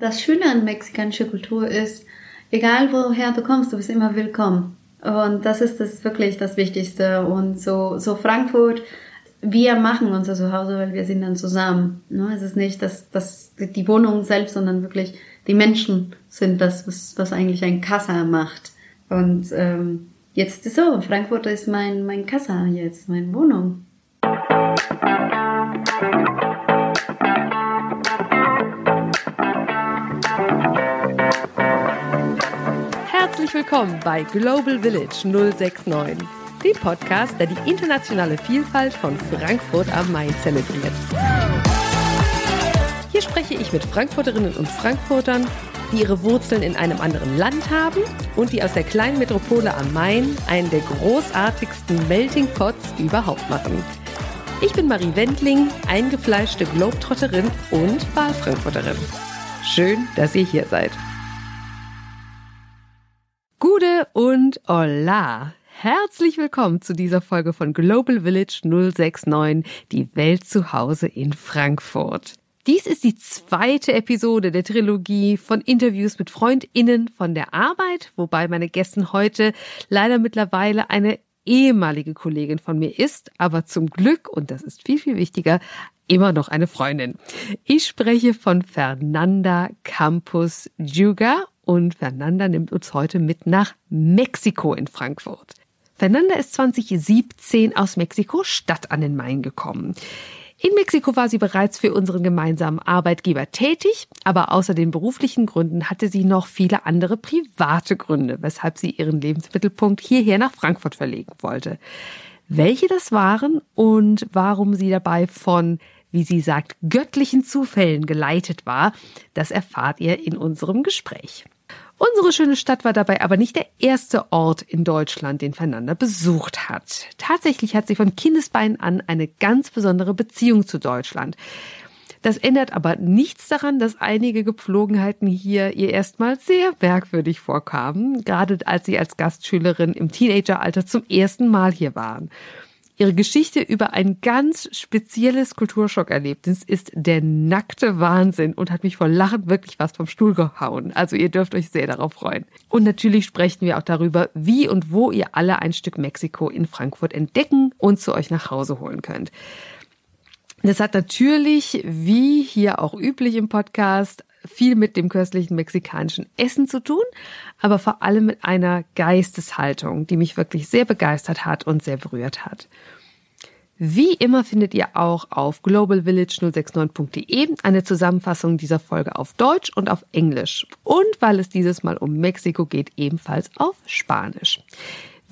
Das Schöne an mexikanischer Kultur ist, egal woher du kommst, du bist immer willkommen. Und das ist das wirklich das Wichtigste. Und so, so Frankfurt, wir machen unser Zuhause, weil wir sind dann zusammen. Ne? Es ist nicht das, das, die Wohnung selbst, sondern wirklich die Menschen sind das, was, was eigentlich ein Kassa macht. Und ähm, jetzt ist so, Frankfurt ist mein, mein Kassa jetzt, meine Wohnung. Herzlich willkommen bei Global Village 069, dem Podcast, der die internationale Vielfalt von Frankfurt am Main zelebriert. Hier spreche ich mit Frankfurterinnen und Frankfurtern, die ihre Wurzeln in einem anderen Land haben und die aus der kleinen Metropole am Main einen der großartigsten Melting Pots überhaupt machen. Ich bin Marie Wendling, eingefleischte Globetrotterin und Wahlfrankfurterin. Schön, dass ihr hier seid. Gude und Hola! Herzlich willkommen zu dieser Folge von Global Village 069, die Welt zu Hause in Frankfurt. Dies ist die zweite Episode der Trilogie von Interviews mit FreundInnen von der Arbeit, wobei meine Gästin heute leider mittlerweile eine ehemalige Kollegin von mir ist, aber zum Glück, und das ist viel, viel wichtiger, immer noch eine Freundin. Ich spreche von Fernanda Campus Juga und Fernanda nimmt uns heute mit nach Mexiko in Frankfurt. Fernanda ist 2017 aus Mexiko-Stadt an den Main gekommen. In Mexiko war sie bereits für unseren gemeinsamen Arbeitgeber tätig, aber außer den beruflichen Gründen hatte sie noch viele andere private Gründe, weshalb sie ihren Lebensmittelpunkt hierher nach Frankfurt verlegen wollte. Welche das waren und warum sie dabei von wie sie sagt, göttlichen Zufällen geleitet war, das erfahrt ihr in unserem Gespräch. Unsere schöne Stadt war dabei aber nicht der erste Ort in Deutschland, den Fernanda besucht hat. Tatsächlich hat sie von Kindesbeinen an eine ganz besondere Beziehung zu Deutschland. Das ändert aber nichts daran, dass einige Gepflogenheiten hier ihr erstmal sehr merkwürdig vorkamen, gerade als sie als Gastschülerin im Teenageralter zum ersten Mal hier waren. Ihre Geschichte über ein ganz spezielles Kulturschockerlebnis ist der nackte Wahnsinn und hat mich vor Lachen wirklich was vom Stuhl gehauen. Also ihr dürft euch sehr darauf freuen. Und natürlich sprechen wir auch darüber, wie und wo ihr alle ein Stück Mexiko in Frankfurt entdecken und zu euch nach Hause holen könnt. Das hat natürlich, wie hier auch üblich im Podcast, viel mit dem köstlichen mexikanischen Essen zu tun, aber vor allem mit einer Geisteshaltung, die mich wirklich sehr begeistert hat und sehr berührt hat. Wie immer findet ihr auch auf globalvillage069.de eine Zusammenfassung dieser Folge auf Deutsch und auf Englisch. Und weil es dieses Mal um Mexiko geht, ebenfalls auf Spanisch.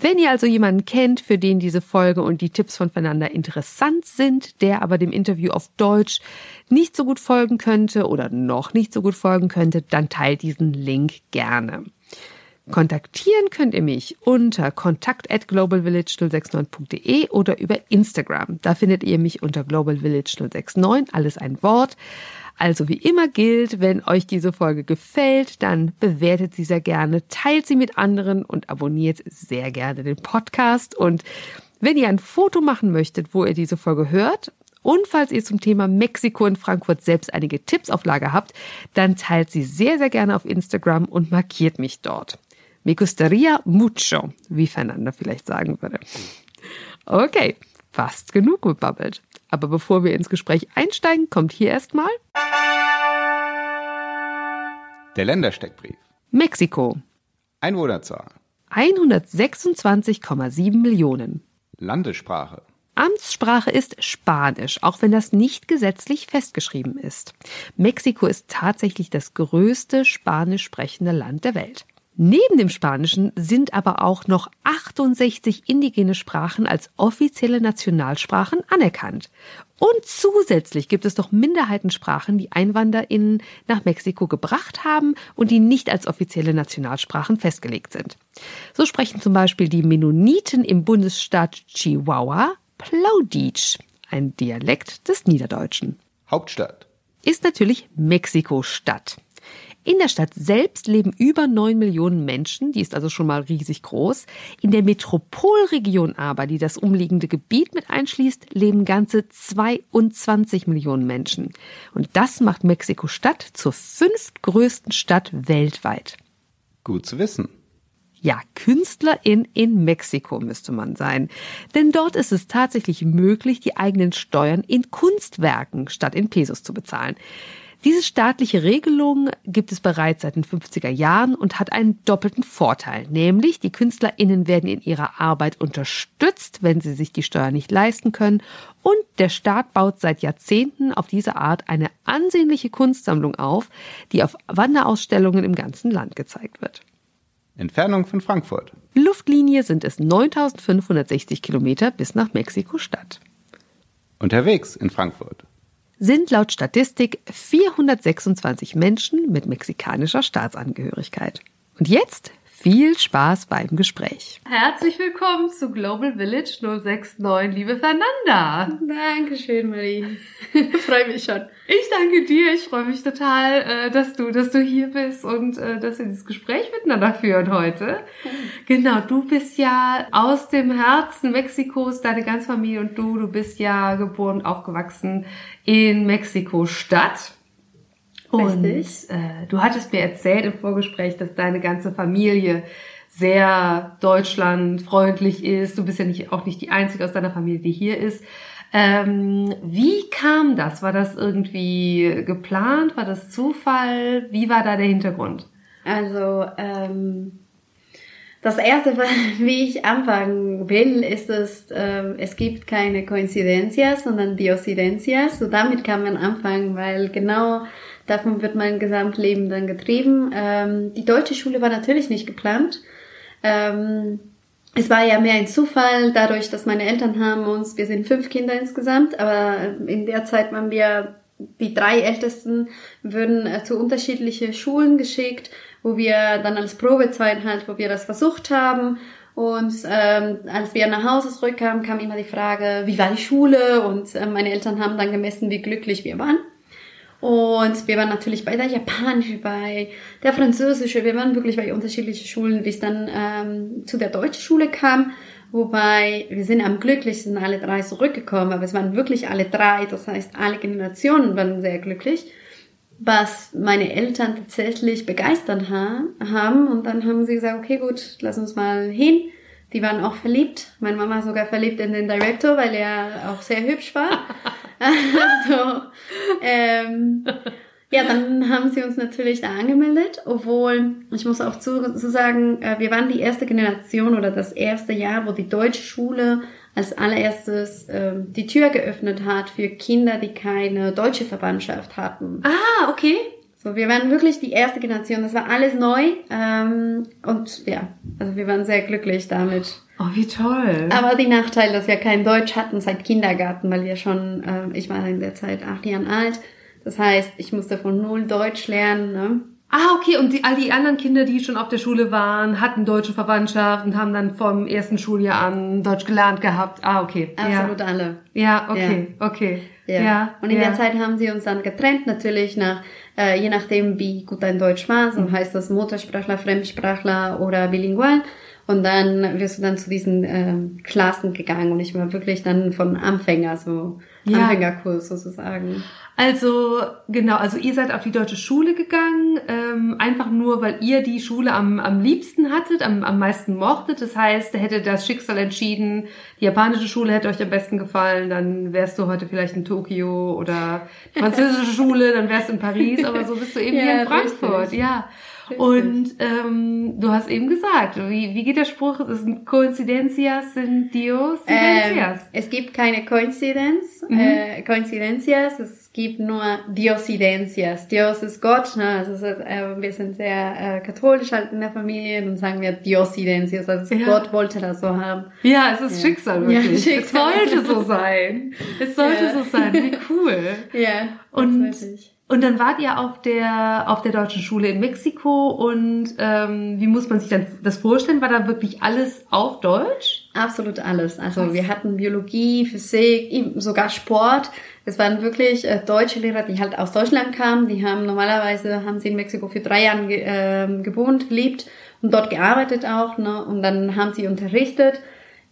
Wenn ihr also jemanden kennt, für den diese Folge und die Tipps von Fernanda interessant sind, der aber dem Interview auf Deutsch nicht so gut folgen könnte oder noch nicht so gut folgen könnte, dann teilt diesen Link gerne. Kontaktieren könnt ihr mich unter kontakt at globalvillage069.de oder über Instagram. Da findet ihr mich unter globalvillage069, alles ein Wort. Also wie immer gilt, wenn euch diese Folge gefällt, dann bewertet sie sehr gerne, teilt sie mit anderen und abonniert sehr gerne den Podcast. Und wenn ihr ein Foto machen möchtet, wo ihr diese Folge hört, und falls ihr zum Thema Mexiko in Frankfurt selbst einige Tipps auf Lager habt, dann teilt sie sehr, sehr gerne auf Instagram und markiert mich dort. Me gustaría mucho, wie Fernanda vielleicht sagen würde. Okay, fast genug gebabbelt. Aber bevor wir ins Gespräch einsteigen, kommt hier erstmal der Ländersteckbrief. Mexiko. Einwohnerzahl. 126,7 Millionen. Landessprache. Amtssprache ist Spanisch, auch wenn das nicht gesetzlich festgeschrieben ist. Mexiko ist tatsächlich das größte spanisch sprechende Land der Welt. Neben dem Spanischen sind aber auch noch 68 indigene Sprachen als offizielle Nationalsprachen anerkannt. Und zusätzlich gibt es noch Minderheitensprachen, die EinwanderInnen nach Mexiko gebracht haben und die nicht als offizielle Nationalsprachen festgelegt sind. So sprechen zum Beispiel die Mennoniten im Bundesstaat Chihuahua Plauditsch, ein Dialekt des Niederdeutschen. Hauptstadt ist natürlich Mexiko-Stadt. In der Stadt selbst leben über neun Millionen Menschen, die ist also schon mal riesig groß. In der Metropolregion aber, die das umliegende Gebiet mit einschließt, leben ganze 22 Millionen Menschen. Und das macht Mexiko-Stadt zur fünftgrößten Stadt weltweit. Gut zu wissen. Ja, Künstlerin in Mexiko müsste man sein. Denn dort ist es tatsächlich möglich, die eigenen Steuern in Kunstwerken statt in Pesos zu bezahlen. Diese staatliche Regelung gibt es bereits seit den 50er Jahren und hat einen doppelten Vorteil, nämlich die KünstlerInnen werden in ihrer Arbeit unterstützt, wenn sie sich die Steuer nicht leisten können und der Staat baut seit Jahrzehnten auf diese Art eine ansehnliche Kunstsammlung auf, die auf Wanderausstellungen im ganzen Land gezeigt wird. Entfernung von Frankfurt. Luftlinie sind es 9560 Kilometer bis nach Mexiko-Stadt. Unterwegs in Frankfurt sind laut Statistik 426 Menschen mit mexikanischer Staatsangehörigkeit. Und jetzt viel Spaß beim Gespräch. Herzlich willkommen zu Global Village 069, liebe Fernanda. Dankeschön, Marie. freue mich schon. Ich danke dir. Ich freue mich total, äh, dass du, dass du hier bist und äh, dass wir dieses Gespräch miteinander führen heute. Genau, du bist ja aus dem Herzen Mexikos, deine ganze Familie und du, du bist ja geboren und aufgewachsen in Mexiko-Stadt. Und äh, du hattest mir erzählt im Vorgespräch, dass deine ganze Familie sehr deutschlandfreundlich ist. Du bist ja nicht, auch nicht die Einzige aus deiner Familie, die hier ist. Ähm, wie kam das? War das irgendwie geplant? War das Zufall? Wie war da der Hintergrund? Also, ähm, das erste, wie ich anfangen will, ist es, ähm, es gibt keine Koinzidenzias, sondern Diosidencias. So damit kann man anfangen, weil genau Davon wird mein Gesamtleben dann getrieben. Ähm, die deutsche Schule war natürlich nicht geplant. Ähm, es war ja mehr ein Zufall, dadurch, dass meine Eltern haben uns, wir sind fünf Kinder insgesamt, aber in der Zeit waren wir, die drei Ältesten würden äh, zu unterschiedliche Schulen geschickt, wo wir dann als Probezeit halt, wo wir das versucht haben. Und ähm, als wir nach Hause zurückkamen, kam immer die Frage, wie war die Schule? Und äh, meine Eltern haben dann gemessen, wie glücklich wir waren. Und wir waren natürlich bei der japanischen, bei der französischen, wir waren wirklich bei unterschiedlichen Schulen, bis dann ähm, zu der deutschen Schule kam. Wobei wir sind am glücklichsten alle drei zurückgekommen, aber es waren wirklich alle drei, das heißt alle Generationen waren sehr glücklich, was meine Eltern tatsächlich begeistert haben. Und dann haben sie gesagt, okay gut, lass uns mal hin. Die waren auch verliebt. Meine Mama sogar verliebt in den Director, weil er auch sehr hübsch war. also, ähm, ja, dann haben sie uns natürlich da angemeldet, obwohl, ich muss auch zu, zu sagen, äh, wir waren die erste Generation oder das erste Jahr, wo die deutsche Schule als allererstes äh, die Tür geöffnet hat für Kinder, die keine deutsche Verwandtschaft hatten. Ah, okay. So, wir waren wirklich die erste Generation. Das war alles neu. Ähm, und ja, also wir waren sehr glücklich damit. Oh, wie toll. Aber die Nachteil, dass wir kein Deutsch hatten seit Kindergarten, weil wir schon, äh, ich war in der Zeit acht Jahren alt. Das heißt, ich musste von null Deutsch lernen. Ne? Ah, okay. Und die, all die anderen Kinder, die schon auf der Schule waren, hatten deutsche Verwandtschaft und haben dann vom ersten Schuljahr an Deutsch gelernt gehabt. Ah, okay. Absolut ja. alle. Ja, okay, ja. okay. Ja. ja. Und in ja. der Zeit haben sie uns dann getrennt, natürlich nach, äh, je nachdem, wie gut dein Deutsch war. So mhm. heißt das Muttersprachler, Fremdsprachler oder bilingual. Und dann wirst du dann zu diesen äh, Klassen gegangen und ich war wirklich dann von Anfänger, so ja. Anfängerkurs sozusagen. Also genau, also ihr seid auf die deutsche Schule gegangen, ähm, einfach nur, weil ihr die Schule am, am liebsten hattet, am, am meisten mochtet. Das heißt, hätte das Schicksal entschieden, die japanische Schule hätte euch am besten gefallen, dann wärst du heute vielleicht in Tokio oder die französische Schule, dann wärst du in Paris, aber so bist du eben ja, hier in Frankfurt. Richtig. Ja. Und ähm, du hast eben gesagt, wie, wie geht der Spruch? Es sind Coincidencias sind Diosidencias. Ähm, es gibt keine Koinzidenz, mhm. äh, Coincidencias, es gibt nur Diosidencias. Dios ist Gott, ne? also äh, wir sind sehr äh, katholisch halt in der Familie, dann sagen wir Diosidencias, also ja. Gott wollte das so haben. Ja, es ist ja. Schicksal wirklich. Ja, Schicksal. Es sollte so sein. Es sollte so sein, wie cool. Ja, und Und dann wart ihr auf der auf der deutschen Schule in Mexiko und ähm, wie muss man sich dann das vorstellen? War da wirklich alles auf Deutsch? Absolut alles. Also Was? wir hatten Biologie, Physik, sogar Sport. Es waren wirklich äh, deutsche Lehrer, die halt aus Deutschland kamen. Die haben normalerweise haben sie in Mexiko für drei Jahre ge äh, gewohnt, gelebt und dort gearbeitet auch. Ne? Und dann haben sie unterrichtet.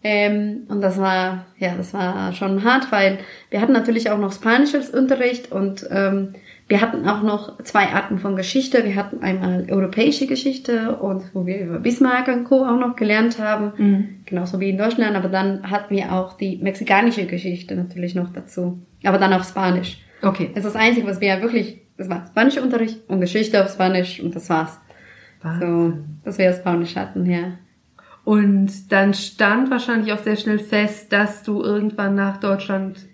Ähm, und das war ja, das war schon hart, weil wir hatten natürlich auch noch spanisches Unterricht und ähm, wir hatten auch noch zwei Arten von Geschichte. Wir hatten einmal europäische Geschichte und wo wir über Bismarck und Co. auch noch gelernt haben, mhm. genauso wie in Deutschland. Aber dann hatten wir auch die mexikanische Geschichte natürlich noch dazu. Aber dann auf Spanisch. Okay. Das ist das Einzige, was wir wirklich, das war spanischer Unterricht und Geschichte auf Spanisch und das war's. Wahnsinn. So, dass wir Spanisch hatten, ja. Und dann stand wahrscheinlich auch sehr schnell fest, dass du irgendwann nach Deutschland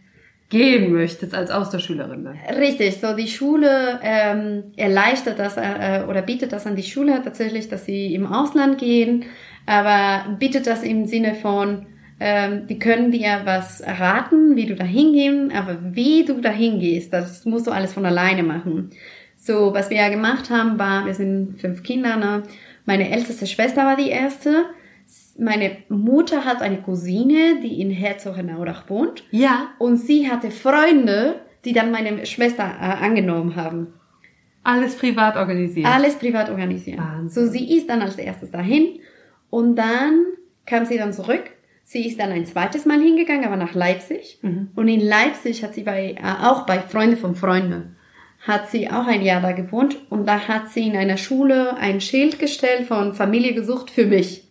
gehen möchtest als Austauschschülerin. Ne? Richtig, so die Schule ähm, erleichtert das äh, oder bietet das an die Schüler tatsächlich, dass sie im Ausland gehen, aber bietet das im Sinne von, ähm, die können dir was raten, wie du da hingehen, aber wie du da hingehst, das musst du alles von alleine machen. So, was wir ja gemacht haben, war, wir sind fünf Kinder, ne? meine älteste Schwester war die erste, meine Mutter hat eine Cousine, die in Herzogenaurach wohnt. Ja. Und sie hatte Freunde, die dann meine Schwester äh, angenommen haben. Alles privat organisiert. Alles privat organisiert. Wahnsinn. So, sie ist dann als erstes dahin und dann kam sie dann zurück. Sie ist dann ein zweites Mal hingegangen, aber nach Leipzig. Mhm. Und in Leipzig hat sie bei, äh, auch bei Freunde von Freunden, hat sie auch ein Jahr da gewohnt. Und da hat sie in einer Schule ein Schild gestellt von Familie gesucht für mich.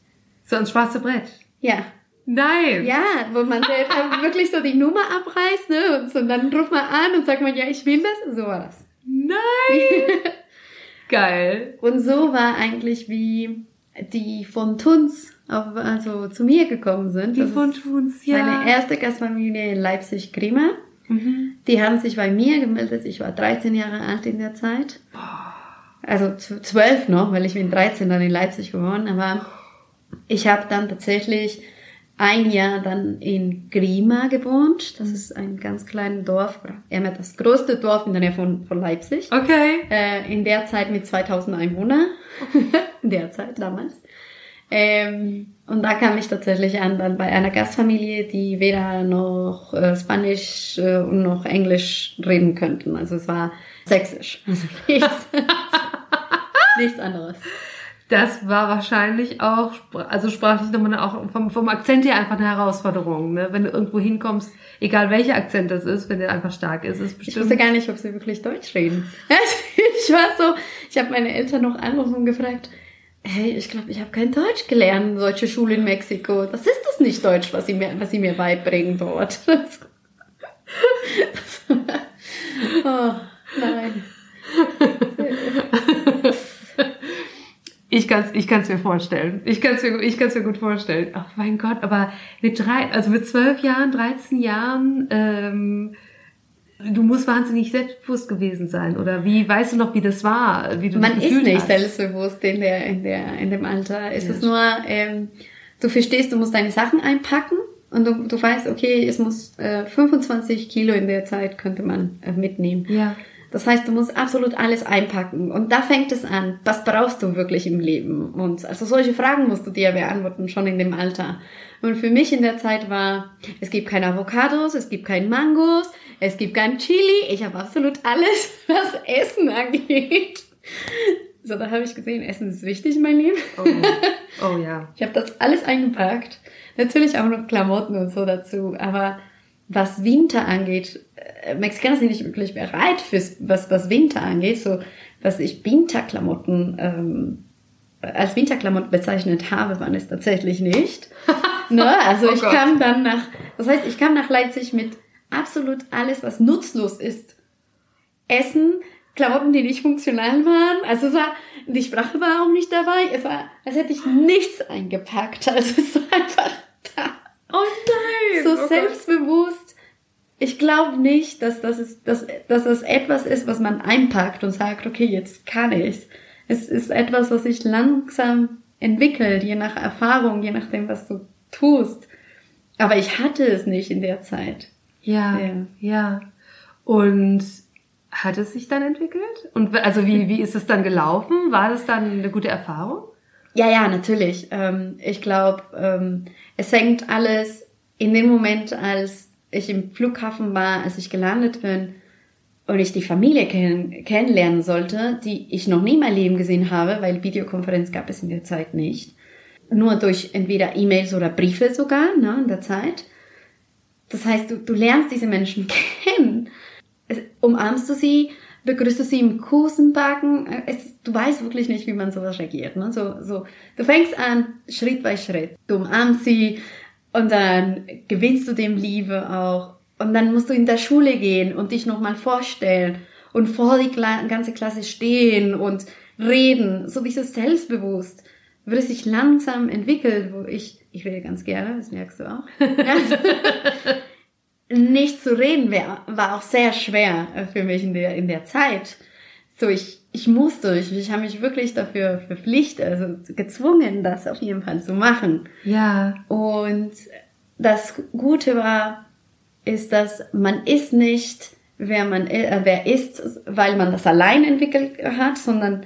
So ein schwarzes Brett. Ja. Nein. Ja, wo man wirklich so die Nummer abreißt, ne? Und, so, und dann ruft man an und sagt man, ja, ich will das. So war das. Nein. Geil. Und so war eigentlich wie die von Tunz auf, also zu mir gekommen sind. Die von Tunz, ja. Meine erste Gastfamilie in Leipzig-Grima. Mhm. Die haben sich bei mir gemeldet. Ich war 13 Jahre alt in der Zeit. Also zwölf noch, weil ich bin 13 dann in Leipzig geworden. Aber ich habe dann tatsächlich ein Jahr dann in Grima gewohnt. Das ist ein ganz kleines Dorf, eher das größte Dorf in der Nähe von, von Leipzig. Okay. Äh, in der Zeit mit 2000 Einwohnern. in der Zeit damals. Ähm, und da kam ich tatsächlich an, dann bei einer Gastfamilie, die weder noch äh, Spanisch äh, und noch Englisch reden könnten. Also es war sächsisch. Also nichts, nichts anderes das war wahrscheinlich auch, also sprachlich nochmal auch vom, vom Akzent her einfach eine Herausforderung. Ne? Wenn du irgendwo hinkommst, egal welcher Akzent das ist, wenn der einfach stark ist, ist bestimmt. Ich wusste gar nicht, ob sie wirklich Deutsch reden. ich war so, ich habe meine Eltern noch angerufen und gefragt, hey, ich glaube, ich habe kein Deutsch gelernt, solche Schule in Mexiko. Das ist das nicht Deutsch, was sie mir, was sie mir beibringen dort. oh, nein. Ich kann es ich kann's mir vorstellen. Ich kann es mir, ich kann's mir gut vorstellen. Ach mein Gott, aber mit drei, also mit zwölf Jahren, 13 Jahren, ähm, du musst wahnsinnig selbstbewusst gewesen sein. Oder wie weißt du noch, wie das war? Wie du Man ist nicht hast? selbstbewusst in der, in der, in dem Alter. Es ja. ist nur, ähm, du verstehst, du musst deine Sachen einpacken und du, du weißt, okay, es muss äh, 25 Kilo in der Zeit könnte man äh, mitnehmen. Ja. Das heißt, du musst absolut alles einpacken. Und da fängt es an. Was brauchst du wirklich im Leben? Und also solche Fragen musst du dir beantworten, schon in dem Alter. Und für mich in der Zeit war, es gibt keine Avocados, es gibt keinen Mangos, es gibt kein Chili. Ich habe absolut alles, was Essen angeht. So, da habe ich gesehen, Essen ist wichtig in meinem Leben. Oh, oh ja. Ich habe das alles eingepackt. Natürlich auch noch Klamotten und so dazu. Aber was Winter angeht, Mexikaner sind nicht wirklich bereit fürs, was, was Winter angeht. So, was ich Winterklamotten ähm, als Winterklamotten bezeichnet habe, waren es tatsächlich nicht. ne? Also oh ich Gott. kam dann nach, das heißt, ich kam nach Leipzig mit absolut alles, was nutzlos ist. Essen, Klamotten, die nicht funktional waren. Also es war, die Sprache war auch nicht dabei. Es war, als hätte ich nichts eingepackt. Also es war einfach da. Oh nein! So oh selbstbewusst. Ich glaube nicht, dass das, ist, dass, dass das etwas ist, was man einpackt und sagt, okay, jetzt kann ich's. Es ist etwas, was sich langsam entwickelt, je nach Erfahrung, je nachdem, was du tust. Aber ich hatte es nicht in der Zeit. Ja, ja. ja. Und hat es sich dann entwickelt? Und also wie, wie ist es dann gelaufen? War das dann eine gute Erfahrung? Ja, ja, natürlich. Ähm, ich glaube, ähm, es fängt alles in dem Moment, als ich im Flughafen war, als ich gelandet bin und ich die Familie kenn kennenlernen sollte, die ich noch nie in meinem Leben gesehen habe, weil Videokonferenz gab es in der Zeit nicht. Nur durch entweder E-Mails oder Briefe sogar ne, in der Zeit. Das heißt, du, du lernst diese Menschen kennen. Umarmst du sie, begrüßt du sie im Kusenbacken. Es, du weißt wirklich nicht, wie man sowas reagiert. Ne? So, so, du fängst an, Schritt bei Schritt. Du umarmst sie und dann gewinnst du dem Liebe auch. Und dann musst du in der Schule gehen und dich nochmal vorstellen und vor die ganze Klasse stehen und reden. So dieses selbstbewusst wird es sich langsam entwickelt, wo ich, ich rede ganz gerne, das merkst du auch. nicht zu reden wär, war auch sehr schwer für mich in der, in der Zeit. So, ich, ich musste, ich, ich habe mich wirklich dafür verpflichtet, also gezwungen, das auf jeden Fall zu machen. Ja. Und das Gute war, ist, dass man ist nicht, wer man äh, wer ist, weil man das allein entwickelt hat, sondern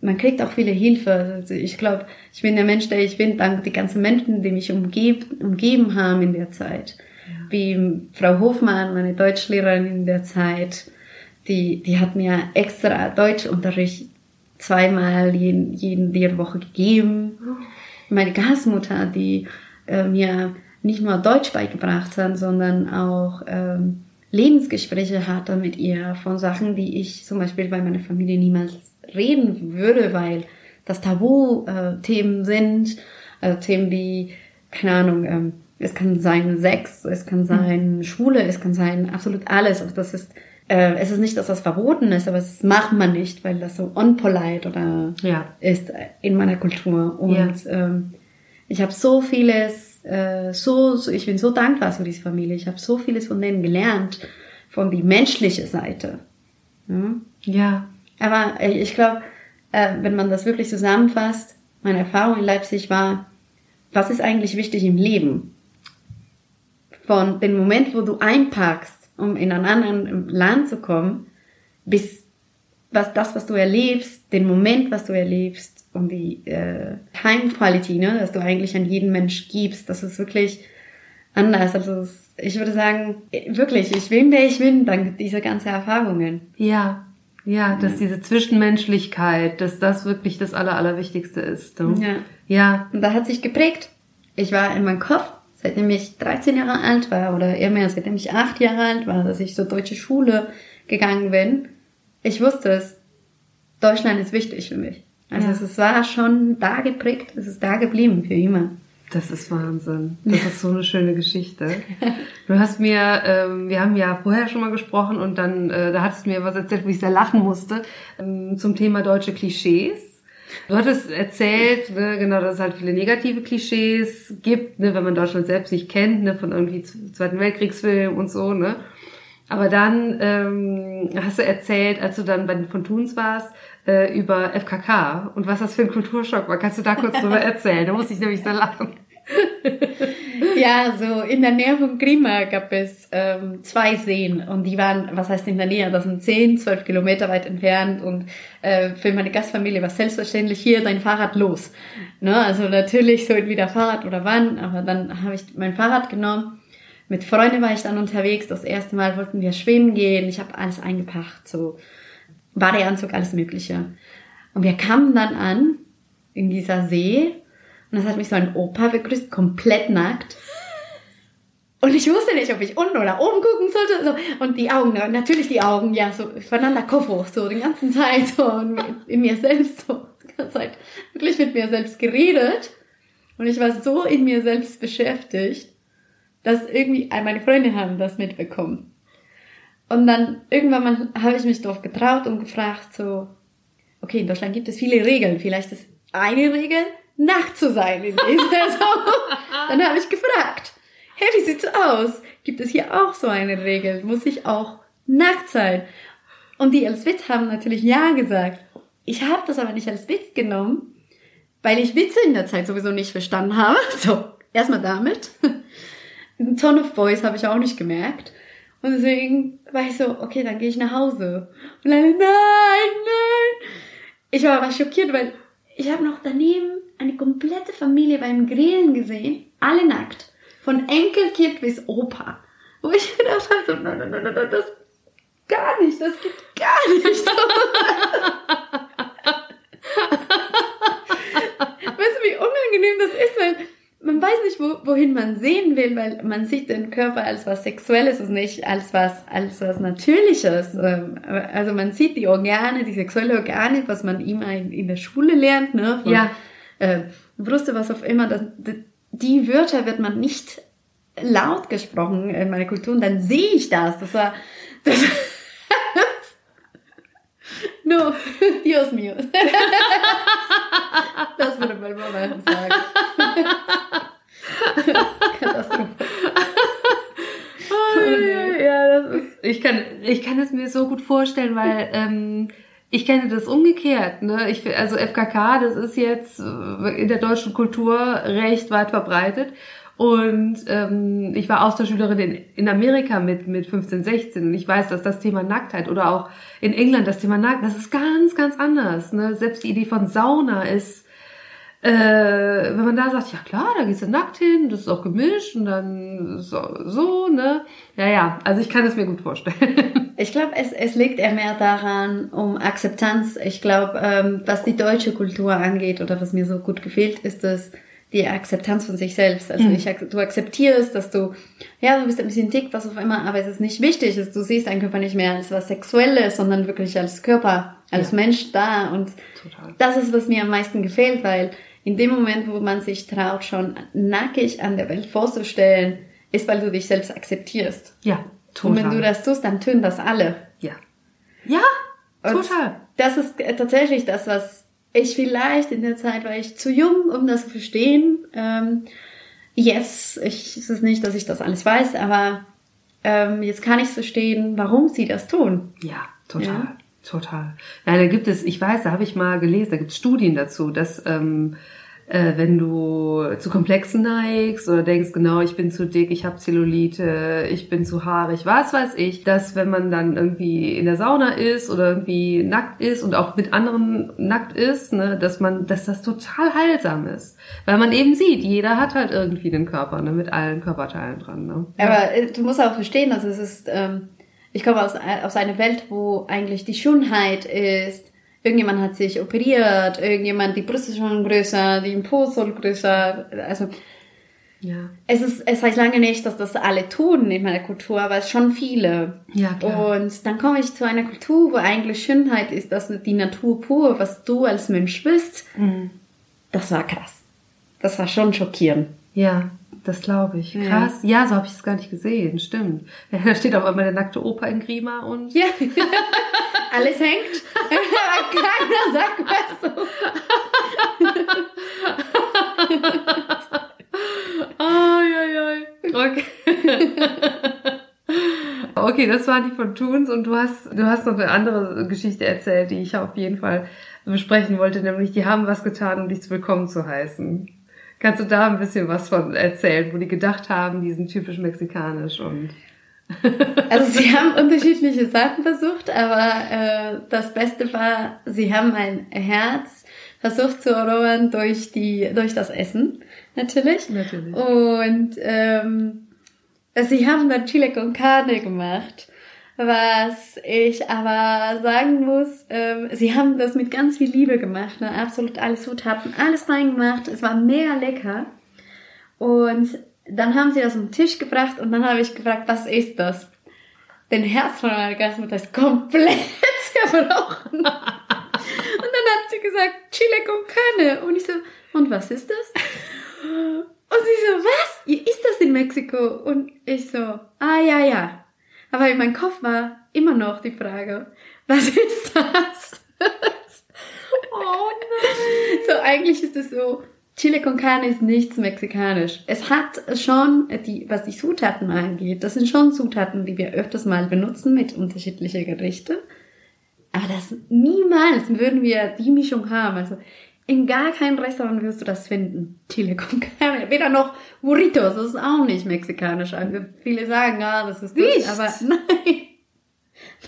man kriegt auch viele Hilfe. Also ich glaube, ich bin der Mensch, der ich bin, dank die ganzen Menschen, die mich umgeb, umgeben haben in der Zeit wie Frau Hofmann, meine Deutschlehrerin in der Zeit, die, die hat mir extra Deutschunterricht zweimal jeden, jeden der Woche gegeben. Meine Gastmutter, die äh, mir nicht nur Deutsch beigebracht hat, sondern auch ähm, Lebensgespräche hatte mit ihr von Sachen, die ich zum Beispiel bei meiner Familie niemals reden würde, weil das Tabu-Themen äh, sind, also Themen wie, keine Ahnung, ähm, es kann sein Sex, es kann sein mhm. Schule, es kann sein absolut alles. Also das ist, äh, es ist nicht, dass das verboten ist, aber es macht man nicht, weil das so unpolite oder ja. ist in meiner Kultur. Und ja. ähm, ich habe so vieles, äh, so, so, ich bin so dankbar für diese Familie. Ich habe so vieles von denen gelernt, von die menschliche Seite. Ja. ja. Aber äh, ich glaube, äh, wenn man das wirklich zusammenfasst, meine Erfahrung in Leipzig war, was ist eigentlich wichtig im Leben? von dem Moment, wo du einpackst, um in ein anderes Land zu kommen, bis was das, was du erlebst, den Moment, was du erlebst und die äh, Time Quality, ne, dass du eigentlich an jeden Mensch gibst, das ist wirklich anders. Also ich würde sagen, wirklich, ich bin wer ich bin, dank dieser ganzen Erfahrungen. Ja, ja, dass ja. diese Zwischenmenschlichkeit, dass das wirklich das Aller, Allerwichtigste ist. Du? Ja. Ja. Und da hat sich geprägt. Ich war in meinem Kopf seitdem ich 13 Jahre alt war oder eher mehr, seitdem ich 8 Jahre alt war, dass ich zur deutsche Schule gegangen bin, ich wusste es, Deutschland ist wichtig für mich. Also ja. es war schon da geprägt, es ist da geblieben für immer. Das ist Wahnsinn. Das ist so eine schöne Geschichte. Du hast mir, ähm, wir haben ja vorher schon mal gesprochen und dann, äh, da hattest du mir was erzählt, wo ich sehr lachen musste, ähm, zum Thema deutsche Klischees. Du hattest erzählt, ne, genau, dass es halt viele negative Klischees gibt, ne, wenn man Deutschland selbst nicht kennt, ne, von irgendwie Zweiten Weltkriegsfilmen und so, ne. Aber dann ähm, hast du erzählt, als du dann bei den von Thuns warst, äh, über FKK und was das für ein Kulturschock war. Kannst du da kurz drüber erzählen? Da muss ich nämlich sehr lachen. ja, so in der Nähe von Grima gab es ähm, zwei Seen und die waren, was heißt in der Nähe, das sind zehn, zwölf Kilometer weit entfernt und äh, für meine Gastfamilie war selbstverständlich hier dein Fahrrad los. Ne? Also natürlich so entweder Fahrrad oder wann, aber dann habe ich mein Fahrrad genommen. Mit Freunden war ich dann unterwegs. Das erste Mal wollten wir schwimmen gehen. Ich habe alles eingepackt, so Badeanzug, alles Mögliche. Und wir kamen dann an in dieser See und das hat mich so ein Opa begrüßt, komplett nackt. Und ich wusste nicht, ob ich unten oder oben gucken sollte. So. Und die Augen, natürlich die Augen, ja, so voneinander Kopf hoch, so die ganze Zeit. So. Und in mir selbst, so die ganze Zeit wirklich mit mir selbst geredet. Und ich war so in mir selbst beschäftigt, dass irgendwie meine Freunde haben das mitbekommen. Und dann irgendwann habe ich mich doch getraut und gefragt, so, okay, in Deutschland gibt es viele Regeln. Vielleicht ist eine Regel, nackt zu sein in diesem Saison. Dann habe ich gefragt, hey, wie sieht's aus? Gibt es hier auch so eine Regel? Muss ich auch nackt sein? Und die als Witz haben natürlich ja gesagt. Ich habe das aber nicht als Witz genommen, weil ich Witze in der Zeit sowieso nicht verstanden habe. So, erstmal damit. Ein Ton of Voice habe ich auch nicht gemerkt. Und deswegen war ich so, okay, dann gehe ich nach Hause. Und dann, nein, nein. Ich war aber schockiert, weil ich habe noch daneben eine komplette Familie beim Grillen gesehen, alle nackt. Von Enkelkind bis Opa. Wo ich gedacht habe, so, nein, nein, nein, nein, das gar nicht, das geht gar nicht. weißt du, wie unangenehm das ist, weil man weiß nicht, wo, wohin man sehen will, weil man sieht den Körper als was Sexuelles und nicht als was, als was Natürliches. Ähm, Also man sieht die Organe, die sexuelle Organe, was man immer in, in der Schule lernt, ne? Von, Ja. Äh, Brüste, was auch immer. Das, die Wörter wird man nicht laut gesprochen in meiner Kultur und dann sehe ich das. Das war, das, no, Dios mío. Das würde meine Mama sagen. Katastrophe. ja, das ist, ich kann, ich kann es mir so gut vorstellen, weil ähm, ich kenne das umgekehrt. Ne? Ich, also FKK, das ist jetzt äh, in der deutschen Kultur recht weit verbreitet. Und ähm, ich war Austauschschülerin in, in Amerika mit, mit 15, 16 und ich weiß, dass das Thema Nacktheit oder auch in England das Thema Nacktheit, das ist ganz, ganz anders. Ne? Selbst die Idee von Sauna ist, äh, wenn man da sagt, ja klar, da gehst du nackt hin, das ist auch gemischt und dann so, so ne? Ja, ja, also ich kann es mir gut vorstellen. Ich glaube, es, es liegt eher mehr daran, um Akzeptanz. Ich glaube, ähm, was die deutsche Kultur angeht oder was mir so gut gefällt, ist das die Akzeptanz von sich selbst. Also ich, ak- du akzeptierst, dass du, ja, du bist ein bisschen dick, was auch immer, aber es ist nicht wichtig. dass Du siehst deinen Körper nicht mehr als was Sexuelles, sondern wirklich als Körper, als Ja. Mensch da. Und Total. das ist, was mir am meisten gefällt, weil in dem Moment, wo man sich traut, schon nackig an der Welt vorzustellen, ist, weil du dich selbst akzeptierst. Ja, Und total. wenn du das tust, dann tun das alle. ja. Ja, Und total. Das ist äh, tatsächlich das, was ich vielleicht in der Zeit war ich zu jung, um das zu verstehen. Ähm, jetzt, ich, es ist nicht, dass ich das alles weiß, aber ähm, jetzt kann ich verstehen, warum sie das tun. Ja, total. Ja. Total. Ja, da gibt es, ich weiß, da habe ich mal gelesen, da gibt es Studien dazu, dass ähm, äh, wenn du zu Komplexen neigst oder denkst, genau, ich bin zu dick, ich habe Zellulite, ich bin zu haarig, was weiß ich, dass wenn man dann irgendwie in der Sauna ist oder irgendwie nackt ist und auch mit anderen nackt ist, ne, dass man, dass das total heilsam ist. Weil man eben sieht, jeder hat halt irgendwie den Körper, ne, mit allen Körperteilen dran. Ne? Aber äh, du musst auch verstehen, dass es ist, ähm, ich komme aus, aus einer Welt, wo eigentlich die Schönheit ist, irgendjemand hat sich operiert, irgendjemand, die Brüste ist schon größer, die Po soll größer, also Ja. es ist, es heißt lange nicht, dass das alle tun in meiner Kultur, aber es schon viele. Ja, klar. Und dann komme ich zu einer Kultur, wo eigentlich Schönheit ist, dass die Natur pur, was du als Mensch bist. Mhm. Das war krass. Das war schon schockierend. Ja, das glaube ich. Ja. Krass. Ja, so habe ich es gar nicht gesehen. Stimmt. Ja, da steht auch einmal der nackte Opa in Grima und. Ja, alles hängt. Keiner sagt was. Ai, ai, ai. Okay. okay, das waren die von Toons und du hast, du hast noch eine andere Geschichte erzählt, die ich auf jeden Fall besprechen wollte, nämlich die haben was getan, um dich willkommen zu heißen. Kannst du da ein bisschen was von erzählen, wo die gedacht haben, die sind typisch mexikanisch und Also sie haben unterschiedliche Sachen versucht, aber äh, das Beste war, sie haben mein Herz versucht zu erobern durch die durch das Essen natürlich. Natürlich. Und ähm, sie haben dann Chile con Carne gemacht. Was ich aber sagen muss, ähm, sie haben das mit ganz viel Liebe gemacht, ne? absolut alles Zutaten, alles reingemacht. Es war mega lecker. Und dann haben sie das den Tisch gebracht und dann habe ich gefragt, was ist das? Den Herz von meiner Gastmutter ist komplett zerbrochen. Und dann hat sie gesagt, Chile con Carne. Und ich so, und was ist das? Und sie so, was? Isst das in Mexiko? Und ich so, ah ja, ja. Aber in meinem Kopf war immer noch die Frage, was ist das? oh nein. So, eigentlich ist es so, Chile con Carne ist nichts mexikanisch. Es hat schon, die, was die Zutaten angeht, das sind schon Zutaten, die wir öfters mal benutzen mit unterschiedlichen Gerichten. Aber das niemals würden wir die Mischung haben. Also In gar keinem Restaurant wirst du das finden. Chile con carne. Weder noch Burritos, das ist auch nicht mexikanisch. Also viele sagen, ja, das ist Nicht? das, aber nein.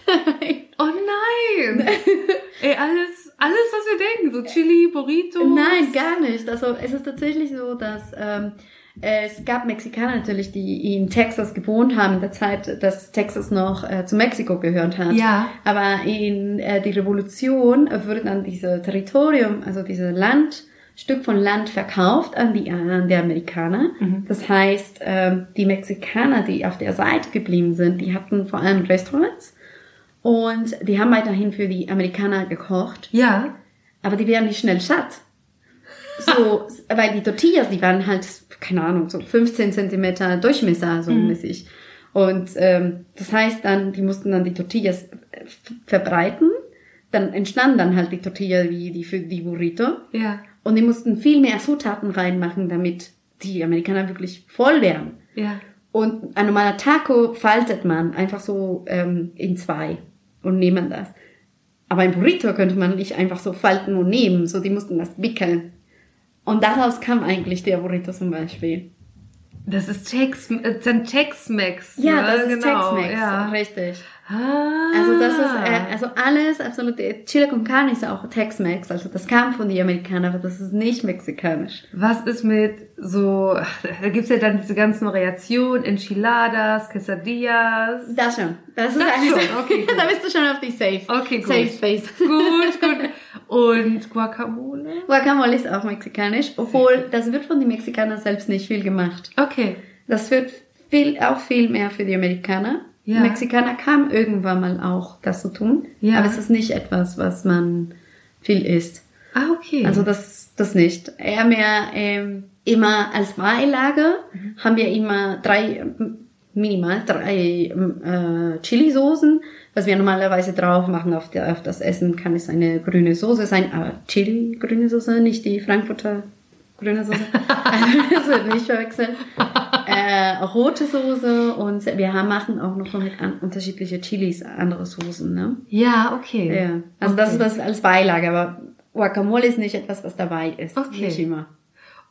Nein. Oh nein! Ey, alles, alles, was wir denken, so Chili, Burritos. Nein, gar nicht. Also es ist tatsächlich so, dass ähm, es gab Mexikaner natürlich, die in Texas gewohnt haben in der Zeit, dass Texas noch äh, zu Mexiko gehört hat. Ja. Aber in äh, die Revolution wurde dann dieses Territorium, also dieses Land, Stück von Land verkauft an die, an die Amerikaner. Das heißt, ähm, die Mexikaner, die auf der Seite geblieben sind, die hatten vor allem Restaurants und die haben weiterhin für die Amerikaner gekocht. Ja. Aber die werden nicht schnell satt. So, weil die Tortillas, die waren halt, keine Ahnung, so 15 Zentimeter Durchmesser, so mäßig. Und ähm, das heißt dann, die mussten dann die Tortillas äh, verbreiten. Dann entstanden dann halt die Tortilla wie die für die Burrito. Ja. Und die mussten viel mehr Zutaten reinmachen, damit die Amerikaner wirklich voll wären. Ja. Und ein normaler Taco faltet man einfach so ähm, in zwei und nehmen das. Aber ein Burrito könnte man nicht einfach so falten und nehmen, so die mussten das wickeln. Und daraus kam eigentlich der Burrito zum Beispiel. Das ist Tex, äh, Tex-Mex. Ja, ne? das ist genau. Tex-Mex, Ja. richtig. Ah. Also das ist, äh, also alles, absolut, äh, Chile con carne ist auch Tex-Mex, also das kam von den Amerikanern, aber das ist nicht mexikanisch. Was ist mit so, da gibt's ja dann diese ganzen Variationen, Enchiladas, Quesadillas. Das schon. Das ist Das schon, okay, gut. da bist du schon auf die Safe. Okay, gut. Safe Space. Gut, gut. Und Guacamole? Guacamole ist auch mexikanisch, obwohl das wird von den Mexikanern selbst nicht viel gemacht. Okay. Das wird viel, auch viel mehr für die Amerikaner. Ja. Mexikaner kamen irgendwann mal auch das zu tun, Ja. aber es ist nicht etwas, was man viel isst. Ah, okay. Also das, das nicht. Eher mehr ähm, immer als Beilage Mhm. haben wir immer drei, minimal drei ähm, äh, Chili-Soßen, was wir normalerweise drauf machen auf, der, auf das Essen. Kann es eine grüne Soße sein, aber Chili grüne Soße, nicht die Frankfurter grüne Soße. das wird nicht verwechseln. Äh, rote Soße und wir haben, machen auch noch mit an, unterschiedliche Chilis andere Soßen. Ne? ja, okay. Ja, also das ist Okay. was als Beilage, aber Guacamole ist nicht etwas, was dabei ist. Okay. Nicht immer.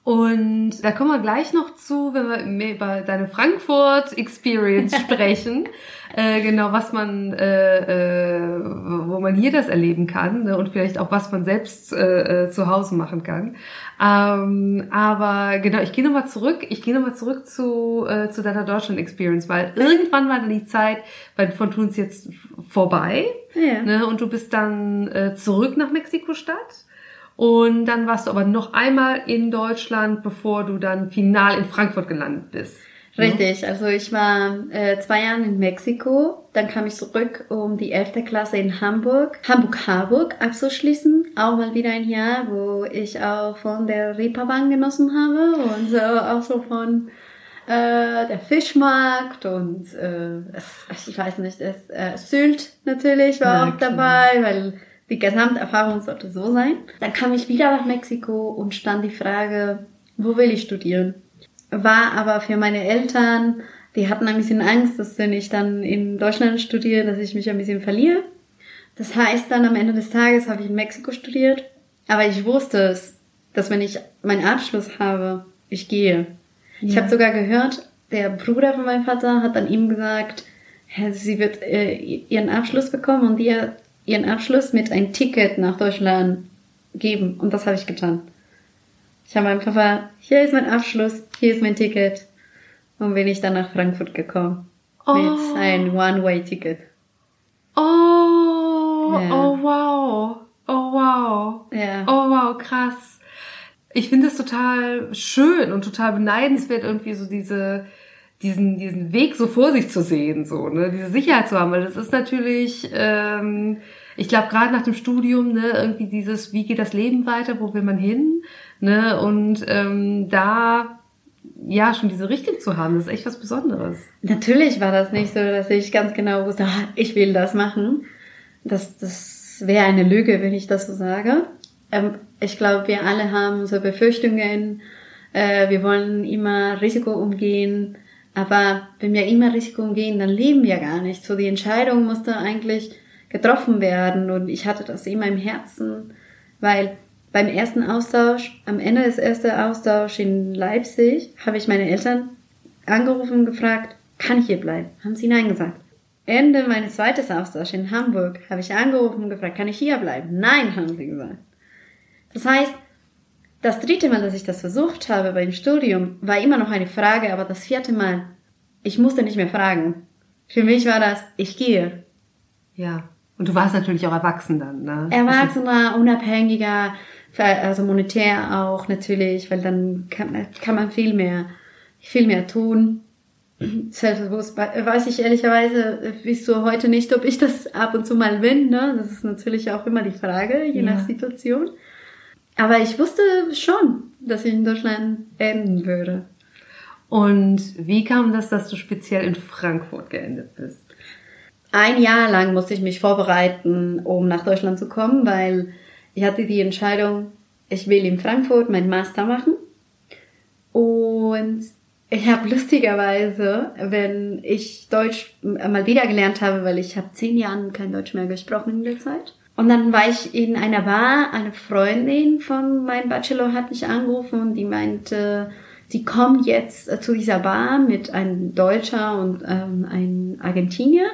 Und da kommen wir gleich noch zu, wenn wir mehr über deine Frankfurt-Experience sprechen. äh, genau, was man, äh, äh, wo man hier das erleben kann ne? und vielleicht auch, was man selbst äh, äh, zu Hause machen kann. Ähm, aber genau, ich gehe nochmal zurück. Ich gehe nochmal zurück zu, äh, zu deiner Deutschland-Experience, weil irgendwann war dann die Zeit bei, von Tuns jetzt vorbei. Ja. Ne? Und du bist dann äh, zurück nach Mexiko-Stadt. Und dann warst du aber noch einmal in Deutschland, bevor du dann final in Frankfurt gelandet bist. Richtig, also ich war äh, zwei Jahre in Mexiko, dann kam ich zurück, um die 11. Klasse in Hamburg, Hamburg-Harburg abzuschließen. Auch mal wieder ein Jahr, wo ich auch von der Reeperbahn genossen habe und so, auch so von äh, der Fischmarkt und äh, ich weiß nicht, es, äh, Sylt natürlich war Na auch klar. dabei, weil die Gesamterfahrung sollte so sein. Dann kam ich wieder nach Mexiko und stand die Frage, wo will ich studieren? War aber für meine Eltern, die hatten ein bisschen Angst, dass wenn ich dann in Deutschland studiere, dass ich mich ein bisschen verliere. Das heißt dann am Ende des Tages habe ich in Mexiko studiert, aber ich wusste es, dass wenn ich meinen Abschluss habe, ich gehe. Ich Ja. habe sogar gehört, der Bruder von meinem Vater hat dann ihm gesagt, "Hä, sie wird äh, ihren Abschluss bekommen und ihr ihren Abschluss mit ein Ticket nach Deutschland geben. Und das habe ich getan. Ich habe meinem Papa, hier ist mein Abschluss, hier ist mein Ticket. Und bin ich dann nach Frankfurt gekommen. Oh. Mit ein One-Way-Ticket. Oh, Ja. oh wow, oh wow, Ja. oh wow, krass. Ich finde es total schön und total beneidenswert, irgendwie so diese, diesen, diesen Weg so vor sich zu sehen, so, ne, diese Sicherheit zu haben, weil das ist natürlich, ähm, ich glaube, gerade nach dem Studium, ne, irgendwie dieses, wie geht das Leben weiter, wo will man hin, ne, und ähm, da ja schon diese Richtung zu haben, das ist echt was Besonderes. Natürlich war das nicht so, dass ich ganz genau wusste, ah, ich will das machen. Das, das wäre eine Lüge, wenn ich das so sage. Ähm, ich glaube, wir alle haben so Befürchtungen. Äh, wir wollen immer Risiko umgehen. Aber wenn wir immer Risiko umgehen, dann leben wir gar nicht. So die Entscheidung musste eigentlich getroffen werden. Und ich hatte das immer im Herzen, weil beim ersten Austausch, am Ende des ersten Austauschs in Leipzig, habe ich meine Eltern angerufen und gefragt, kann ich hier bleiben? Haben sie Nein gesagt. Ende meines zweiten Austauschs in Hamburg habe ich angerufen und gefragt, kann ich hier bleiben? Nein, haben sie gesagt. Das heißt, das dritte Mal, dass ich das versucht habe beim Studium, war immer noch eine Frage, aber das vierte Mal, ich musste nicht mehr fragen. Für mich war das, ich gehe. Ja. Und du warst natürlich auch erwachsen dann, ne? Erwachsener, unabhängiger, also monetär auch natürlich, weil dann kann, kann man viel mehr, viel mehr tun. Selbstbewusst weiß ich ehrlicherweise bis zu heute nicht, ob ich das ab und zu mal bin. Ne? Das ist natürlich auch immer die Frage, je Ja. nach Situation. Aber ich wusste schon, dass ich in Deutschland enden würde. Und wie kam das, dass du speziell in Frankfurt geendet bist? Ein Jahr lang musste ich mich vorbereiten, um nach Deutschland zu kommen, weil ich hatte die Entscheidung, ich will in Frankfurt meinen Master machen. Und ich habe lustigerweise, wenn ich Deutsch mal wieder gelernt habe, weil ich habe zehn Jahre kein Deutsch mehr gesprochen in der Zeit. Und dann war ich in einer Bar, eine Freundin von meinem Bachelor hat mich angerufen und die meinte, die kommt jetzt äh, zu dieser Bar mit einem Deutscher und ähm, einem Argentinier,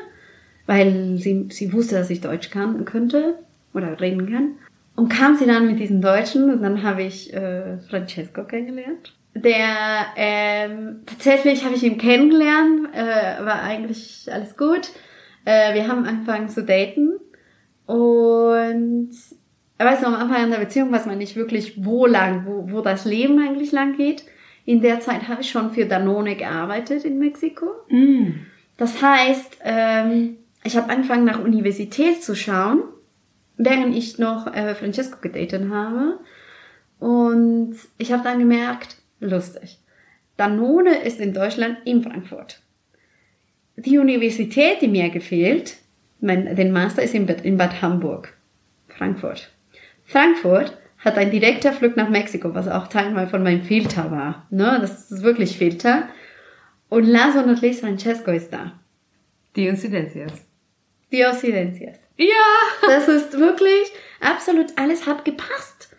weil sie, sie wusste, dass ich Deutsch kann könnte oder reden kann. Und kam sie dann mit diesen Deutschen und dann habe ich äh, Francesco kennengelernt. Der ähm, tatsächlich habe ich ihn kennengelernt, äh, war eigentlich alles gut. Äh, wir haben angefangen zu daten und er weiß noch am Anfang der Beziehung weiß man nicht wirklich, wo lang, wo, wo das Leben eigentlich lang geht. In der Zeit habe ich schon für Danone gearbeitet in Mexiko. Das heißt, ähm, ich habe angefangen nach Universität zu schauen, während ich noch äh, Francesco gedatet habe. Und ich habe dann gemerkt, lustig, Danone ist in Deutschland in Frankfurt. Die Universität, die mir gefehlt, mein, den Master ist in Bad, in Bad Hamburg, Frankfurt. Frankfurt hat ein direkter Flug nach Mexiko, was auch teilweise von meinem Filter war. Ne? Das ist wirklich Filter. Und last but not least, Francesco ist da. Die Incidencias. Die Occidencias. Ja! Das ist wirklich absolut alles hat gepasst.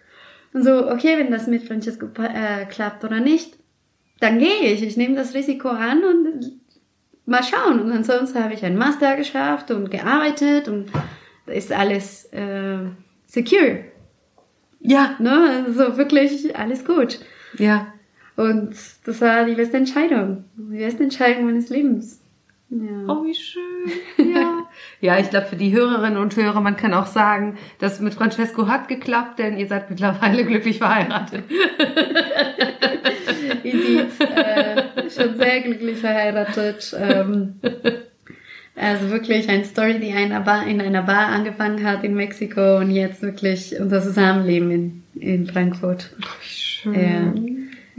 Und so, okay, wenn das mit Francesco äh, klappt oder nicht, dann gehe ich. Ich nehme das Risiko an und mal schauen. Und ansonsten habe ich einen Master geschafft und gearbeitet und da ist alles äh, secure. Ja, Ne? Also wirklich alles gut. ja. Und das war die beste Entscheidung. Die beste Entscheidung meines Lebens. Ja. Oh, wie schön. Ja. ja, ich glaube, für die Hörerinnen und Hörer, man kann auch sagen, das mit Francesco hat geklappt, denn ihr seid mittlerweile glücklich verheiratet. Indeed, äh, schon sehr glücklich verheiratet. Ähm, also wirklich eine Story, die einer Bar, in einer Bar angefangen hat in Mexiko und jetzt wirklich unser Zusammenleben in, in Frankfurt. Wie schön. Ja.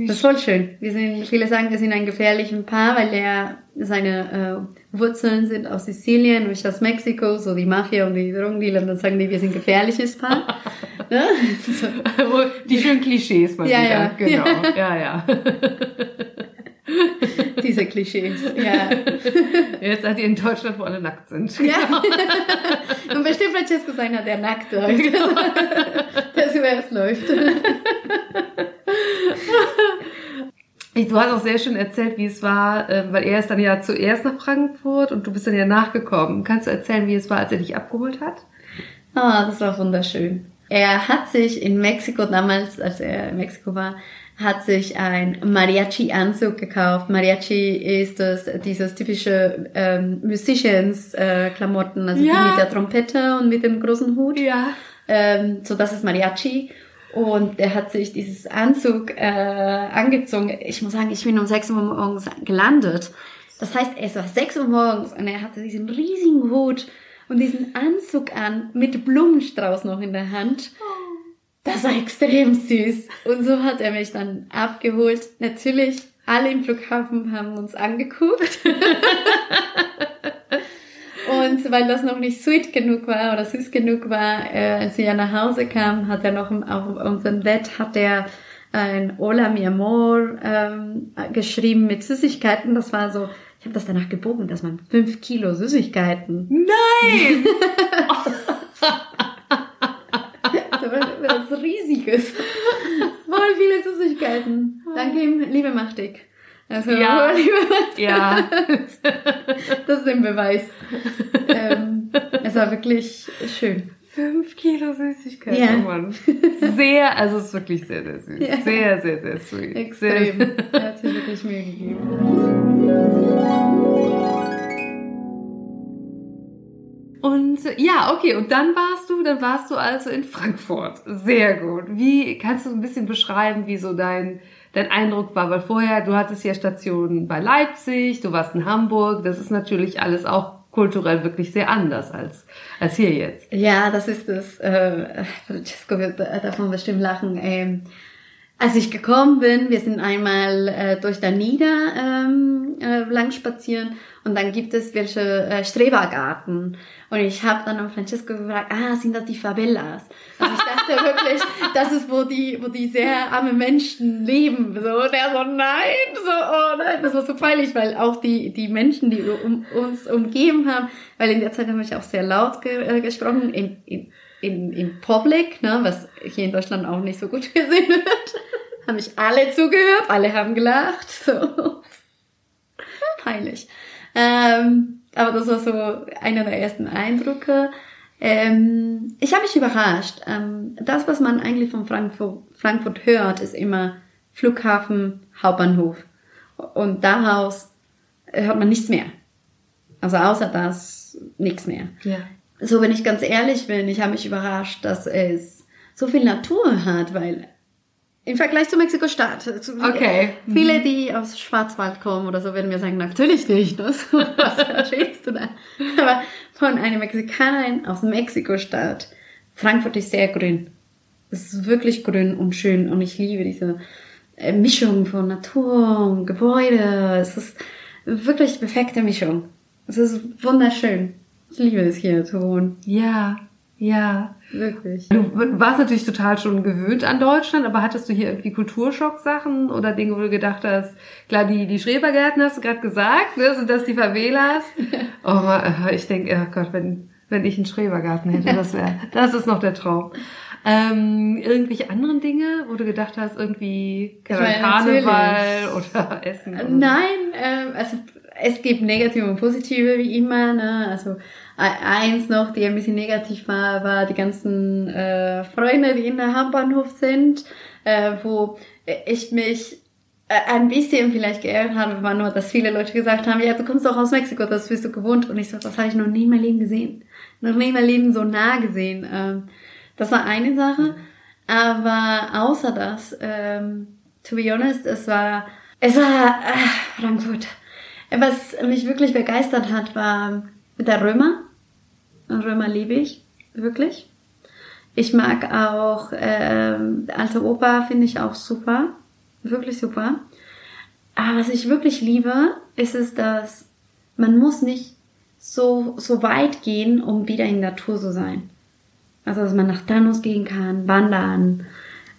Das ist voll schön. Wir sind, viele sagen, wir sind ein gefährliches Paar, weil er seine äh, Wurzeln sind aus Sizilien und ich aus Mexiko, so die Mafia und die Drogendealer, und dann sagen die, wir sind ein gefährliches Paar. ne? so. Die schönen Klischees mal Ja, wieder. ja. Genau. Ja, ja. Diese Klischees. Ja. Jetzt seid ihr in Deutschland, wo alle nackt sind. Ja. Und bestimmt Francesco sein hat, der nackt läuft. Das über es läuft. Du hast auch sehr schön erzählt, wie es war, äh, weil er ist dann ja zuerst nach Frankfurt und du bist dann ja nachgekommen. Kannst du erzählen, wie es war, als er dich abgeholt hat? Ah, das war wunderschön. Er hat sich in Mexiko damals, als er in Mexiko war, hat sich ein Mariachi-Anzug gekauft. Mariachi ist das, dieses typische ähm, Musicians-Klamotten, also Ja. die mit der Trompete und mit dem großen Hut. Ja. Ähm, so, das ist Mariachi. Und er hat sich dieses Anzug äh, angezogen. Ich muss sagen, ich bin um 6 Uhr morgens gelandet. Das heißt, es war 6 Uhr morgens und er hatte diesen riesigen Hut und diesen Anzug an mit Blumenstrauß noch in der Hand. Das war extrem süß. Und so hat er mich dann abgeholt. Natürlich, alle im Flughafen haben uns angeguckt. Und weil das noch nicht sweet genug war oder süß genug war, äh, als sie ja nach Hause kam, hat er noch im- auf unserem Bett hat er ein Hola mi amor ähm, geschrieben mit Süßigkeiten. Das war so, ich habe das danach gebogen, das waren fünf Kilo Süßigkeiten. Nein! Was Riesiges. Voll viele Süßigkeiten. Danke, liebe Machtig. Also, Ja. Ja. Das ist ein Beweis. ähm, es war wirklich schön. Fünf Kilo Süßigkeiten, Ja. oh Mann. Sehr, also es ist wirklich sehr, sehr süß. Ja. Sehr, sehr, sehr sweet. Extrem. Sehr, Er hat sich wirklich Mühe gegeben. Und ja, okay, und dann warst du, dann warst du also in Frankfurt. Sehr gut. Wie kannst du ein bisschen beschreiben, wie so dein dein Eindruck war? Weil vorher, du hattest ja Stationen bei Leipzig, du warst in Hamburg. Das ist natürlich alles auch kulturell wirklich sehr anders als als hier jetzt. Ja, das ist es. Äh, Francesco wird davon bestimmt lachen. Ähm, als ich gekommen bin, wir sind einmal äh, durch der Nieder ähm, äh, lang spazieren und dann gibt es welche äh, Strebergarten. Und ich habe dann an Francesco gefragt, ah, sind das die Favelas? Also ich dachte wirklich, das ist, wo die, wo die sehr arme Menschen leben. So, und er so, nein, so, oh nein, das war so peinlich, weil auch die, die Menschen, die um, uns umgeben haben, weil in der Zeit habe ich auch sehr laut ge äh, gesprochen, in, in, in, in Public, ne, was hier in Deutschland auch nicht so gut gesehen wird, haben mich alle zugehört, alle haben gelacht, so. Peinlich. Ähm, aber das war so einer der ersten Eindrücke. Ähm, ich habe mich überrascht. Ähm, das, was man eigentlich von Frankfurt, Frankfurt hört, ist immer Flughafen, Hauptbahnhof. Und daraus hört man nichts mehr. Also außer das nichts mehr. Ja. So, wenn ich ganz ehrlich bin, ich habe mich überrascht, dass es so viel Natur hat, weil im Vergleich zu Mexiko-Stadt. Okay. Viele, die aus Schwarzwald kommen oder so, werden mir sagen, natürlich nicht. Ne? So, Was verstehst du da? Aber von einer Mexikanerin aus Mexiko-Stadt. Frankfurt ist sehr grün. Es ist wirklich grün und schön und ich liebe diese äh, Mischung von Natur und Gebäude. Es ist wirklich perfekte Mischung. Es ist wunderschön. Ich liebe es hier zu wohnen. Ja, ja. Wirklich. Du warst natürlich total schon gewöhnt an Deutschland, aber hattest du hier irgendwie Kulturschock-Sachen oder Dinge, wo du gedacht hast, klar, die, die Schrebergärten hast du gerade gesagt, ne, sind das die Favelas? Oh, ma- ich denke, oh Gott, wenn, wenn ich einen Schrebergarten hätte, das wäre, das ist noch der Traum. Ähm, irgendwelche anderen Dinge, wo du gedacht hast, irgendwie meine, Karneval oder Essen? Oder? Nein, ähm, also es gibt negative und positive wie immer. Ne? Also eins noch, die ein bisschen negativ war, war die ganzen äh, Freunde, die in der Hauptbahnhof sind, äh, wo ich mich äh, ein bisschen vielleicht geärgert habe, war nur, dass viele Leute gesagt haben, ja, du kommst doch aus Mexiko, das bist du gewohnt. Und ich so, das habe ich noch nie in meinem Leben gesehen. Noch nie in meinem Leben so nah gesehen. Ähm, das war eine Sache. Aber außer das, ähm, to be honest, es war, es war äh, Frankfurt. Was mich wirklich begeistert hat, war der Römer. Und Römer liebe ich, wirklich. Ich mag auch ähm, alte Oper, finde ich auch super. Wirklich super. Aber was ich wirklich liebe, ist es, dass man muss nicht so, so weit gehen, um wieder in der Natur zu sein. Also, dass man nach Thanos gehen kann, wandern.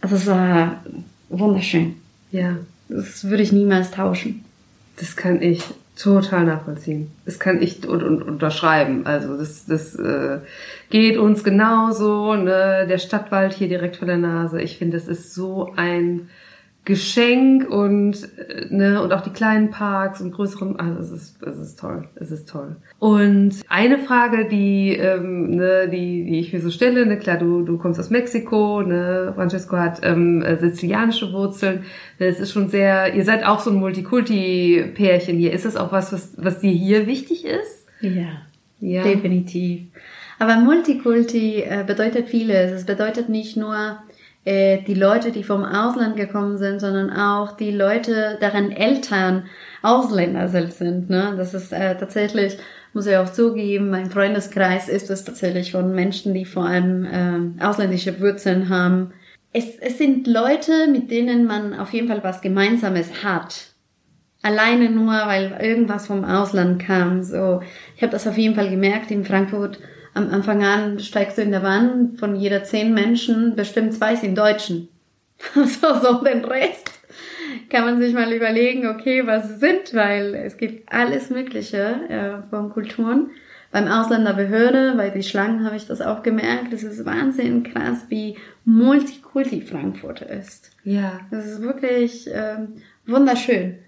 Also, es war wunderschön. Ja, Das würde ich niemals tauschen. das kann ich total nachvollziehen. Das kann ich und, und, unterschreiben. Also das, das äh, geht uns genauso. Ne? Der Stadtwald hier direkt vor der Nase. Ich finde, das ist so ein Geschenk und äh, ne und auch die kleinen Parks und größeren. Also es ist, es ist toll. Es ist toll. Und eine Frage, die ähm, ne, die die ich mir so stelle, ne klar, du du kommst aus Mexiko, ne Francesco hat ähm, äh, sizilianische Wurzeln. Es ist schon sehr. Ihr seid auch so ein Multikulti-Pärchen hier. Ist das auch was, was was dir hier wichtig ist? Ja. Ja. Definitiv. Aber Multikulti äh, bedeutet vieles. Es bedeutet nicht nur äh, die Leute, die vom Ausland gekommen sind, sondern auch die Leute, deren Eltern Ausländer sind. Ne? Das ist äh, tatsächlich, muss ich auch zugeben, mein Freundeskreis ist es tatsächlich von Menschen, die vor allem äh, ausländische Wurzeln haben. Es, es sind Leute, mit denen man auf jeden Fall was Gemeinsames hat alleine nur, weil irgendwas vom Ausland kam. So, ich habe das auf jeden Fall gemerkt in Frankfurt. Am Anfang an steigst du in der Bahn, von jeder zehn Menschen bestimmt zwei sind Deutschen. so, so den Rest kann man sich mal überlegen, okay, was sie sind, weil es gibt alles Mögliche äh, von Kulturen, beim Ausländerbehörde, bei die Schlangen habe ich das auch gemerkt. Es ist Wahnsinn krass, wie multikulti Frankfurt ist. Ja. Das ist wirklich ähm, wunderschön.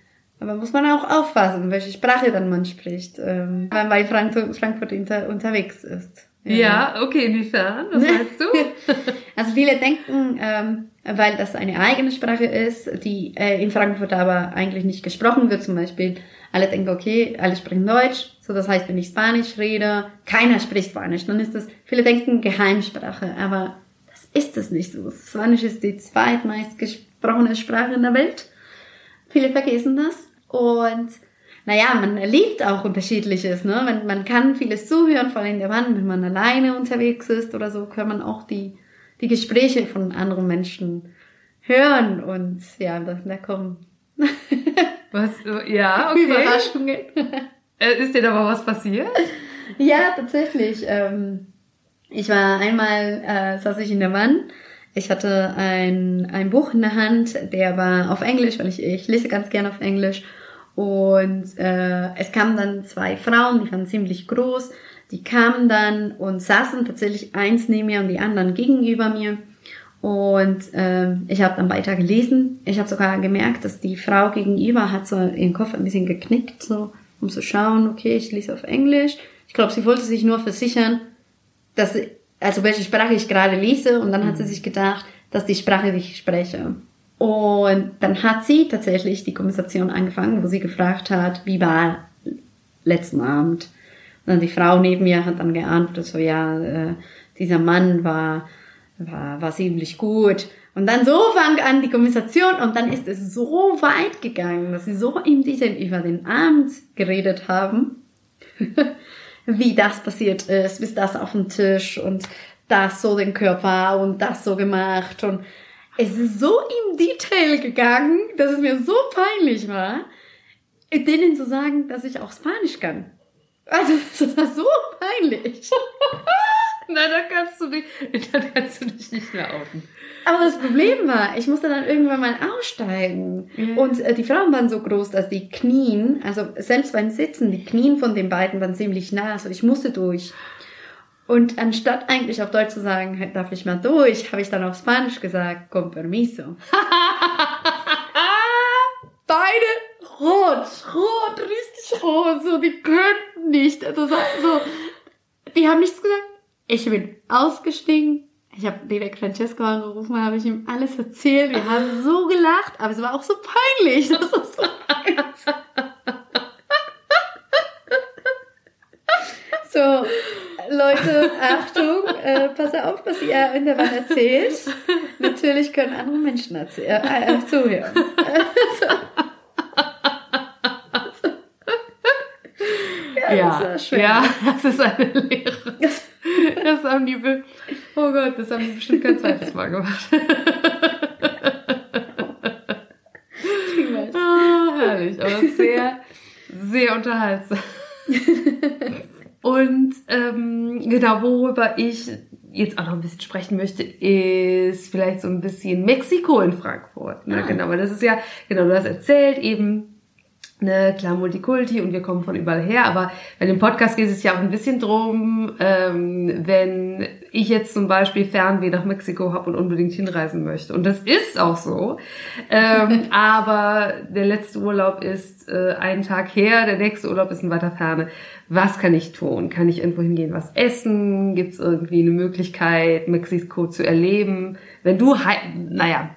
Aber muss man auch aufpassen, welche Sprache dann man spricht, ähm, wenn man bei Frank Frankfurt inter unterwegs ist. Ja, okay, inwiefern? Was meinst du? Also viele denken, ähm, weil das eine eigene Sprache ist, die äh, in Frankfurt aber eigentlich nicht gesprochen wird, zum Beispiel, alle denken, okay, alle sprechen Deutsch, so das heißt, wenn ich Spanisch rede, keiner spricht Spanisch, dann ist das, viele denken Geheimsprache, aber das ist es nicht so. Spanisch ist die zweitmeist gesprochene Sprache in der Welt. Viele vergessen das und naja, man erlebt auch unterschiedliches, ne? Man, man kann vieles zuhören, vor allem in der Wand, wenn man alleine unterwegs ist oder so, kann man auch die, die Gespräche von anderen Menschen hören und ja, da, da kommen Was? Ja, okay. Überraschungen. Äh, Ist dir da mal was passiert? Ja, tatsächlich. Ähm, ich war einmal, äh, saß ich in der Wand. Ich hatte ein, ein Buch in der Hand, der war auf Englisch, weil ich, ich lese ganz gerne auf Englisch. Und äh, es kamen dann zwei Frauen, die waren ziemlich groß. Die kamen dann und saßen tatsächlich eins neben mir und die anderen gegenüber mir. Und äh, ich habe dann weiter gelesen. Ich habe sogar gemerkt, dass die Frau gegenüber hat so ihren Kopf ein bisschen geknickt, so um zu schauen, okay, ich lese auf Englisch. Ich glaube, sie wollte sich nur versichern, dass also welche Sprache ich gerade lese und dann hat sie sich gedacht, dass die Sprache, die ich spreche. Und dann hat sie tatsächlich die Konversation angefangen, wo sie gefragt hat, wie war letzten Abend. Und dann die Frau neben mir hat dann geantwortet, so ja, äh, dieser Mann war, war, war ziemlich gut. Und dann so fang an die Konversation und dann ist es so weit gegangen, dass sie so im Detail über den Abend geredet haben, wie das passiert ist, bis das auf dem Tisch und das so den Körper und das so gemacht und es ist so im Detail gegangen, dass es mir so peinlich war, denen zu sagen, dass ich auch Spanisch kann. Also, das war so peinlich. Nein, da kannst du dich, da kannst du dich nicht mehr outen. Aber das Problem war, ich musste dann irgendwann mal aussteigen. Ja. Und äh, die Frauen waren so groß, dass die Knien, also selbst beim Sitzen, die Knien von den beiden waren ziemlich nah. Also ich musste durch. Und anstatt eigentlich auf Deutsch zu sagen, "Hey, darf ich mal durch, habe ich dann auf Spanisch gesagt, con permiso. Beide rot, rot, richtig rot, so, die könnten nicht. Also so, so, die haben nichts gesagt. Ich bin ausgestiegen. Ich habe direkt Francesco angerufen, habe ich ihm alles erzählt. Wir haben so gelacht, aber es war auch so peinlich. Das war so. So, Leute, Achtung, äh, pass auf, was ihr in der Wand erzählt. Natürlich können andere Menschen erzählen, äh, äh, zuhören. Ja, das war schön. ja, das ist eine Lehre. Das haben die, be oh Gott, das haben die bestimmt kein zweites Mal gemacht. Ah, herrlich, aber sehr, sehr unterhaltsam. Und ähm, genau, worüber ich jetzt auch noch ein bisschen sprechen möchte, ist vielleicht so ein bisschen Mexiko in Frankfurt. Ne? Ah. Genau, weil das ist ja, genau, du hast erzählt eben, ne, klar Multikulti und wir kommen von überall her, aber bei dem Podcast geht es ja auch ein bisschen drum, ähm, wenn ich jetzt zum Beispiel Fernweh nach Mexiko habe und unbedingt hinreisen möchte. Und das ist auch so. Ähm, aber der letzte Urlaub ist äh, einen Tag her, der nächste Urlaub ist in weiter Ferne. Was kann ich tun? Kann ich irgendwo hingehen, was essen? Gibt es irgendwie eine Möglichkeit, Mexiko zu erleben? Wenn du, naja,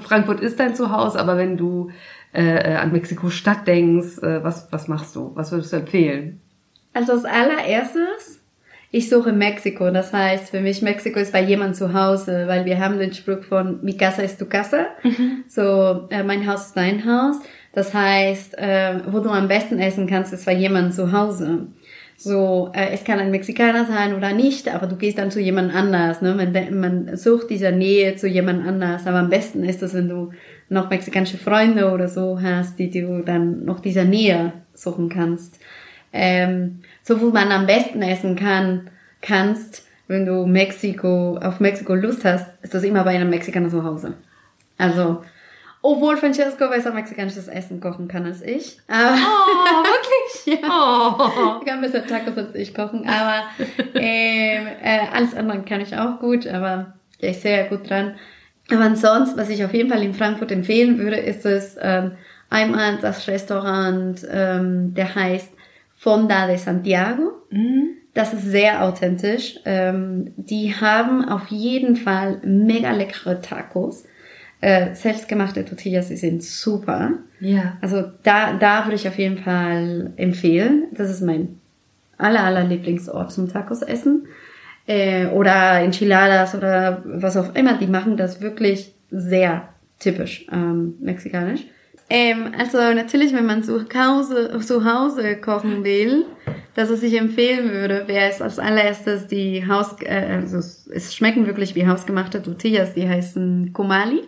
Frankfurt ist dein Zuhause, aber wenn du äh, an Mexiko-Stadt denkst, äh, was, was machst du? Was würdest du empfehlen? Also als allererstes, ich suche Mexiko. Das heißt, für mich Mexiko ist bei jemand zu Hause, weil wir haben den Spruch von Mi casa es tu casa. So, äh, mein Haus ist dein Haus. Das heißt, äh, wo du am besten essen kannst, ist bei jemand zu Hause. So, äh, es kann ein Mexikaner sein oder nicht, aber du gehst dann zu jemand anders. Ne? Man, man sucht diese Nähe zu jemand anders. Aber am besten ist es, wenn du noch mexikanische Freunde oder so hast, die du dann noch dieser Nähe suchen kannst. Ähm, so wo man am besten essen kann, kannst, wenn du Mexiko, auf Mexiko Lust hast, ist das immer bei einem Mexikaner zu Hause. Also, obwohl Francesco besser mexikanisches Essen kochen kann als ich. Aber Oh, wirklich Ja. Oh. Ich kann besser Tacos als ich kochen, aber ähm, äh, alles andere kann ich auch gut, aber ja, ich sehr gut dran. Aber ansonsten, was ich auf jeden Fall in Frankfurt empfehlen würde, ist es ähm, einmal das Restaurant, ähm, der heißt Fonda de Santiago. Das ist sehr authentisch. Ähm, die haben auf jeden Fall mega leckere Tacos. Äh, selbstgemachte Tortillas, die sind super. Ja. Also da, da würde ich auf jeden Fall empfehlen. Das ist mein aller, aller Lieblingsort zum Tacos essen. Äh, oder Enchiladas oder was auch immer. Die machen das wirklich sehr typisch ähm, mexikanisch. Ähm, also natürlich, wenn man zu Hause, zu Hause kochen will, das, was ich empfehlen würde, wäre es als allererstes die Haus, äh, also es- es schmecken wirklich wie hausgemachte Tortillas, die heißen Comali.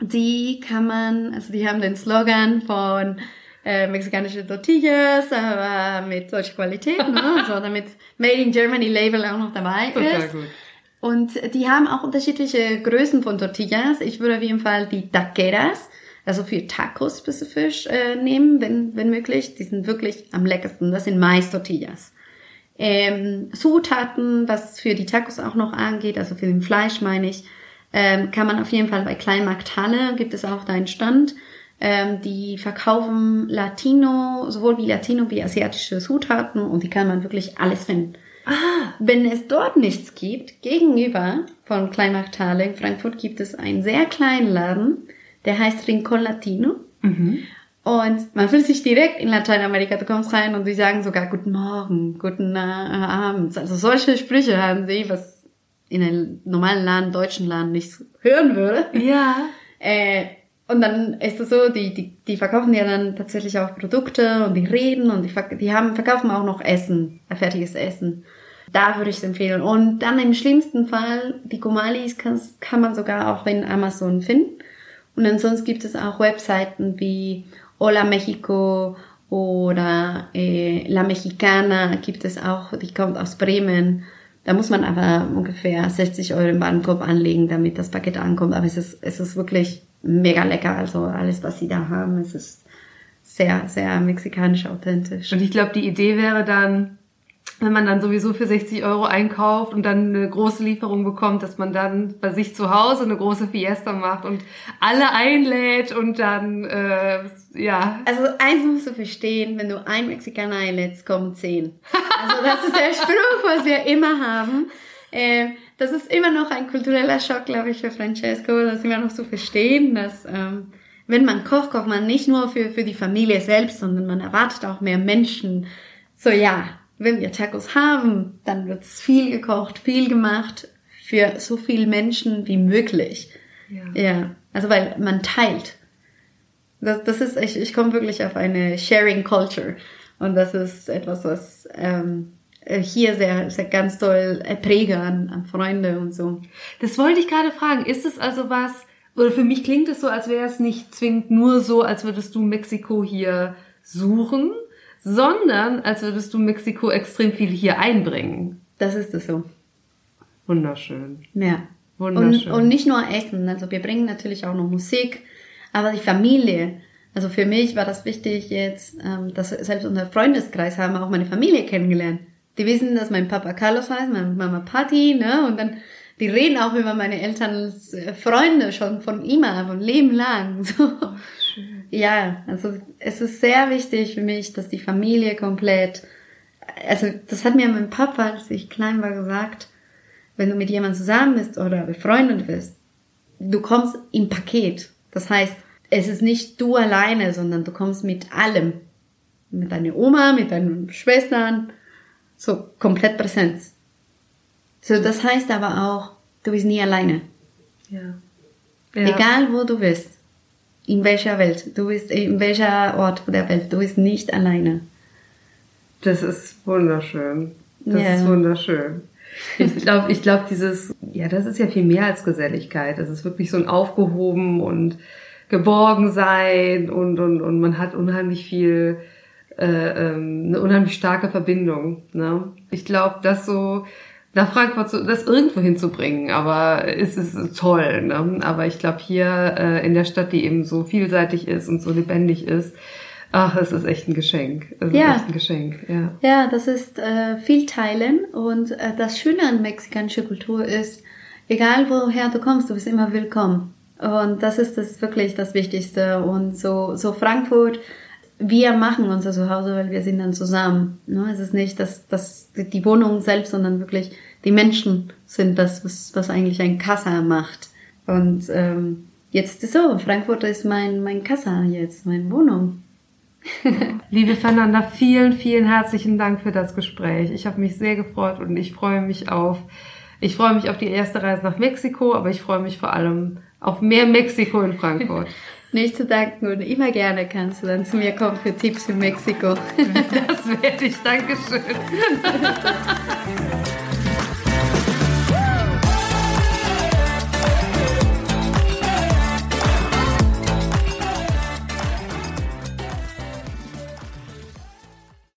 Die kann man, also die haben den Slogan von äh, mexikanische Tortillas, aber mit solcher Qualität, ne? so damit Made in Germany Label auch noch dabei Total ist. gut. Und die haben auch unterschiedliche Größen von Tortillas. Ich würde auf jeden Fall die Taqueras, also für Tacos spezifisch äh, nehmen, wenn, wenn möglich. Die sind wirklich am leckersten. Das sind Mais-Tortillas. Ähm, Zutaten, was für die Tacos auch noch angeht, also für den Fleisch meine ich, ähm, kann man auf jeden Fall bei Kleinmarkt Halle, gibt es auch da einen Stand. Ähm, die verkaufen Latino, sowohl wie Latino wie asiatische Zutaten und die kann man wirklich alles finden. Wenn es dort nichts gibt, gegenüber von Kleinmarkt Halle in Frankfurt gibt es einen sehr kleinen Laden, der heißt Rincon Latino. Und man fühlt sich direkt in Lateinamerika. Du kommst rein und die sagen sogar Guten Morgen, Guten äh, Abend. Also solche Sprüche haben sie, was in einem normalen Laden, deutschen Laden nicht hören würde. Ja. Äh, und dann ist es so, die, die, die verkaufen ja dann tatsächlich auch Produkte und die reden und die, die haben, verkaufen auch noch Essen, äh, fertiges Essen. Da würde ich es empfehlen. Und dann im schlimmsten Fall, die Comalis kann, kann man sogar auch in Amazon finden. Und ansonsten gibt es auch Webseiten wie Hola Mexico oder äh, La Mexicana gibt es auch, die kommt aus Bremen. Da muss man aber ungefähr 60 Euro im Warenkorb anlegen, damit das Paket ankommt. Aber es ist, es ist wirklich mega lecker. Also alles, was sie da haben, es ist sehr, sehr mexikanisch authentisch. Und ich glaube, die Idee wäre dann, wenn man dann sowieso für 60 Euro einkauft und dann eine große Lieferung bekommt, dass man dann bei sich zu Hause eine große Fiesta macht und alle einlädt und dann, äh, ja. Also eins musst du verstehen, wenn du ein Mexikaner einlädst, kommen zehn. Also das ist der Spruch, was wir immer haben. Ähm, das ist immer noch ein kultureller Schock, glaube ich, für Francesco, das immer noch zu verstehen, dass ähm, wenn man kocht, kocht man nicht nur für, für die Familie selbst, sondern man erwartet auch mehr Menschen. So ja, wenn wir Tacos haben, dann wird viel gekocht, viel gemacht für so viele Menschen wie möglich. Ja. Ja, also weil man teilt. Das, das ist, ich, ich komme wirklich auf eine Sharing Culture. Und das ist etwas, was ähm, hier sehr, sehr ganz toll äh, präge an, an Freunde und so. Das wollte ich gerade fragen. Ist es also was, oder für mich klingt es so, als wäre es nicht zwingend nur so, als würdest du Mexiko hier suchen, sondern als würdest du Mexiko extrem viel hier einbringen. Das ist es so. Wunderschön. Ja. Wunderschön. Und, und nicht nur Essen. Also wir bringen natürlich auch noch Musik, aber die Familie. Also für mich war das wichtig jetzt, ähm, dass selbst unser Freundeskreis haben auch meine Familie kennengelernt. Die wissen, dass mein Papa Carlos heißt, meine Mama Patti, ne? Und dann, die reden auch über meine Eltern als Freunde schon von immer, von Leben lang. So. Ja, also es ist sehr wichtig für mich, dass die Familie komplett, also das hat mir mein Papa, als ich klein war, gesagt, wenn du mit jemandem zusammen bist oder befreundet bist, du kommst im Paket. Das heißt, es ist nicht du alleine, sondern du kommst mit allem. Mit deiner Oma, mit deinen Schwestern, so komplett Präsenz. So, das heißt aber auch, du bist nie alleine. Ja. Egal wo du bist, in welcher Welt, du bist in welcher Ort der Welt, du bist nicht alleine. Das ist wunderschön. Das Ja. ist wunderschön. Ich glaube, ich glaube, dieses, ja, das ist ja viel mehr als Geselligkeit. Das ist wirklich so ein Aufgehoben und geborgen sein und, und, und man hat unheimlich viel, äh, ähm, eine unheimlich starke Verbindung. Ne? Ich glaube, das so nach Frankfurt so, das irgendwo hinzubringen, aber es ist toll. Ne? Aber ich glaube, hier äh, in der Stadt, die eben so vielseitig ist und so lebendig ist, Ach, es ist echt ein Geschenk. Es Ja. ist echt ein Geschenk, ja. Ja, das ist äh, viel Teilen und äh, das Schöne an mexikanischer Kultur ist, egal woher du kommst, du bist immer willkommen. Und das ist das wirklich das Wichtigste. Und so, so Frankfurt, wir machen unser Zuhause, weil wir sind dann zusammen. Ne? Es ist nicht das, das, die Wohnung selbst, sondern wirklich die Menschen sind das, was, was eigentlich ein Casa macht. Und ähm, jetzt ist so, Frankfurt ist mein, mein Casa jetzt, meine Wohnung. Liebe Fernanda, vielen, vielen herzlichen Dank für das Gespräch. Ich habe mich sehr gefreut und ich freue mich auf, ich freue mich auf die erste Reise nach Mexiko, aber ich freue mich vor allem auf mehr Mexiko in Frankfurt. Nicht zu danken und immer gerne kannst du dann zu mir kommen für Tipps für Mexiko. Das werde ich. Dankeschön.